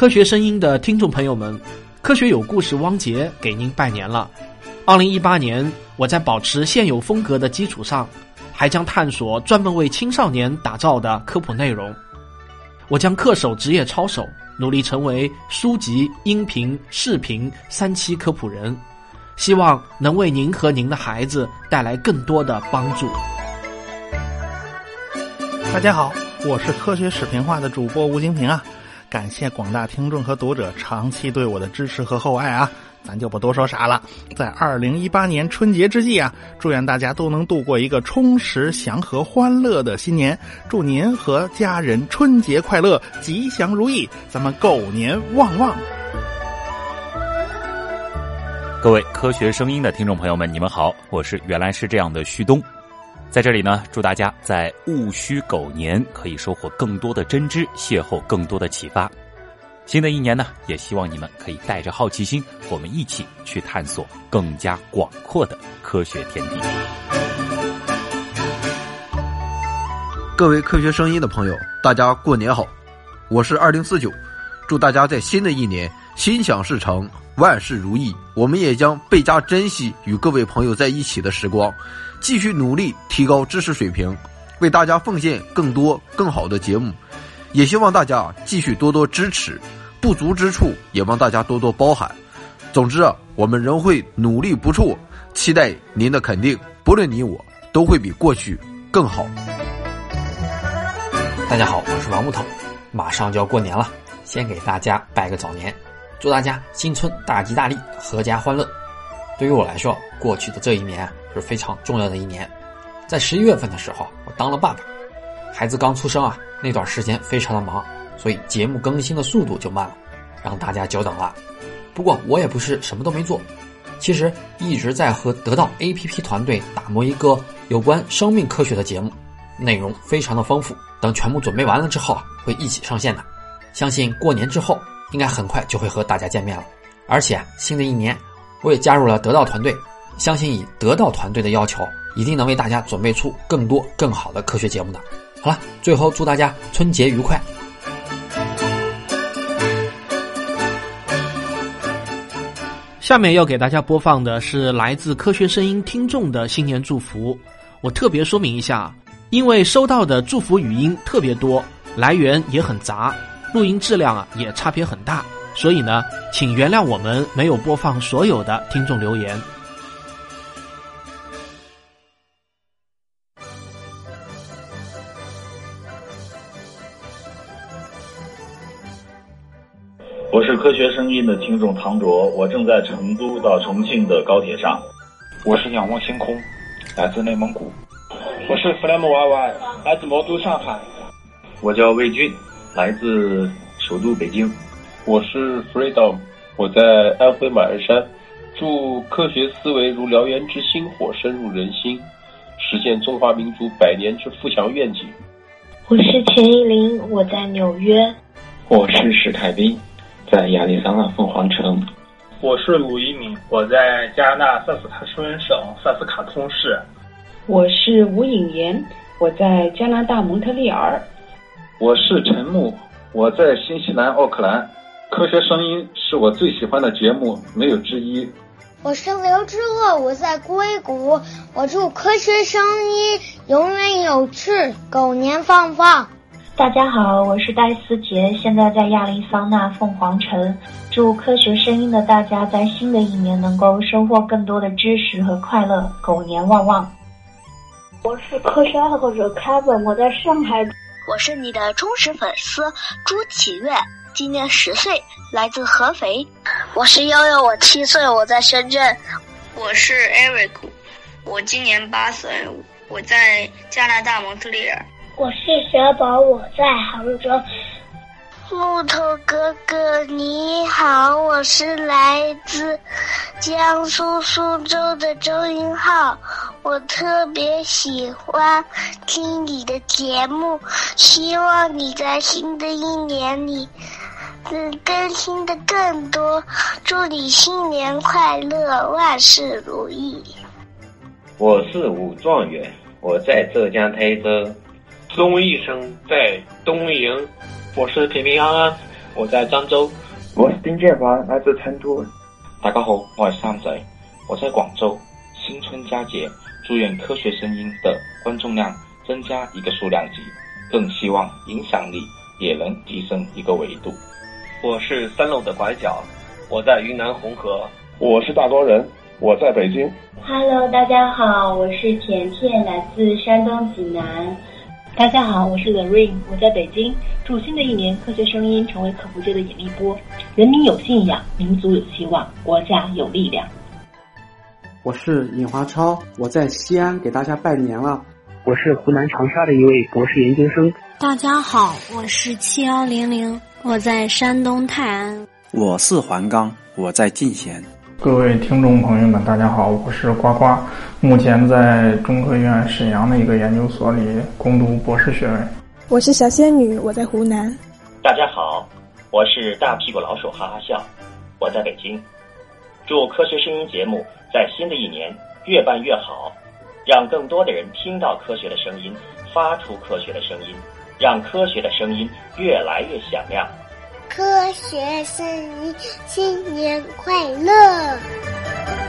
科学声音的听众朋友们，科学有故事，汪杰给您拜年了。二零一八年，我在保持现有风格的基础上，还将探索专门为青少年打造的科普内容。我将恪守职业操守，努力成为书籍、音频、视频三期科普人，希望能为您和您的孩子带来更多的帮助。大家好，我是科学视频化的主播吴金平啊。感谢广大听众和读者长期对我的支持和厚爱啊！咱就不多说啥了。在二零一八年春节之际啊，祝愿大家都能度过一个充实、祥和、欢乐的新年。祝您和家人春节快乐，吉祥如意，咱们狗年旺旺！各位科学声音的听众朋友们，你们好，我是原来是这样的旭东。在这里呢，祝大家在戊戌狗年可以收获更多的真知，邂逅更多的启发。新的一年呢，也希望你们可以带着好奇心，我们一起去探索更加广阔的科学天地。各位科学声音的朋友，大家过年好！我是二零四九，祝大家在新的一年心想事成，万事如意。我们也将倍加珍惜与各位朋友在一起的时光。继续努力提高知识水平，为大家奉献更多更好的节目，也希望大家继续多多支持，不足之处也望大家多多包涵。总之啊，我们仍会努力不辍，期待您的肯定。不论你我，都会比过去更好。大家好，我是王木头，马上就要过年了，先给大家拜个早年，祝大家新春大吉大利，阖家欢乐。对于我来说，过去的这一年。是非常重要的一年，在十一月份的时候，我当了爸爸，孩子刚出生啊，那段时间非常的忙，所以节目更新的速度就慢了，让大家久等了。不过我也不是什么都没做，其实一直在和得到 APP 团队打磨一个有关生命科学的节目，内容非常的丰富。等全部准备完了之后啊，会一起上线的。相信过年之后应该很快就会和大家见面了。而且新的一年，我也加入了得到团队。相信以得到团队的要求，一定能为大家准备出更多更好的科学节目的。好了，最后祝大家春节愉快。下面要给大家播放的是来自科学声音听众的新年祝福。我特别说明一下，因为收到的祝福语音特别多，来源也很杂，录音质量啊也差别很大，所以呢，请原谅我们没有播放所有的听众留言。我是科学声音的听众唐卓，我正在成都到重庆的高铁上。我是仰望星空，来自内蒙古。我是弗莱姆 Y Y，来自魔都上海。我叫魏军，来自首都北京。我是 Freedom，我在安徽马鞍山。祝科学思维如燎原之星火深入人心，实现中华民族百年之富强愿景。我是钱一林，我在纽约。我是史凯斌。在亚利桑那凤凰城，我是鲁一鸣，我在加拿大萨斯卡舒恩省萨斯卡通市。我是吴颖妍，我在加拿大蒙特利尔。我是陈木，我在新西兰奥克兰。科学声音是我最喜欢的节目，没有之一。我是刘之乐，我在硅谷。我祝科学声音永远有趣，狗年放放。大家好，我是戴思杰，现在在亚利桑那凤凰城。祝科学声音的大家在新的一年能够收获更多的知识和快乐，狗年旺旺！我是科学爱好者 Kevin，我在上海。我是你的忠实粉丝朱启月，今年十岁，来自合肥。我是悠悠，我七岁，我在深圳。我是 Eric，我今年八岁，我在加拿大蒙特利尔。我是小宝，我在杭州。木头哥哥你好，我是来自江苏苏州的周云浩，我特别喜欢听你的节目，希望你在新的一年里能更新的更多，祝你新年快乐，万事如意。我是武状元，我在浙江台州。钟医生在东营，我是平平安安，我在漳州。我是丁建华，来自成都。大家好，我是三仔，我在广州。新春佳节，祝愿科学声音的观众量增加一个数量级，更希望影响力也能提升一个维度。我是三楼的拐角，我在云南红河。我是大多人，我在北京。Hello，大家好，我是甜甜，来自山东济南。大家好，我是 The Rain，我在北京。祝新的一年科学声音成为科普界的引力波，人民有信仰，民族有希望，国家有力量。我是尹华超，我在西安给大家拜年了。我是湖南长沙的一位博士研究生。大家好，我是七幺零零，我在山东泰安。我是黄刚，我在进贤。各位听众朋友们，大家好，我是呱呱，目前在中科院沈阳的一个研究所里攻读博士学位。我是小仙女，我在湖南。大家好，我是大屁股老鼠哈哈笑，我在北京。祝科学声音节目在新的一年越办越好，让更多的人听到科学的声音，发出科学的声音，让科学的声音越来越响亮。科学声音，新年快乐！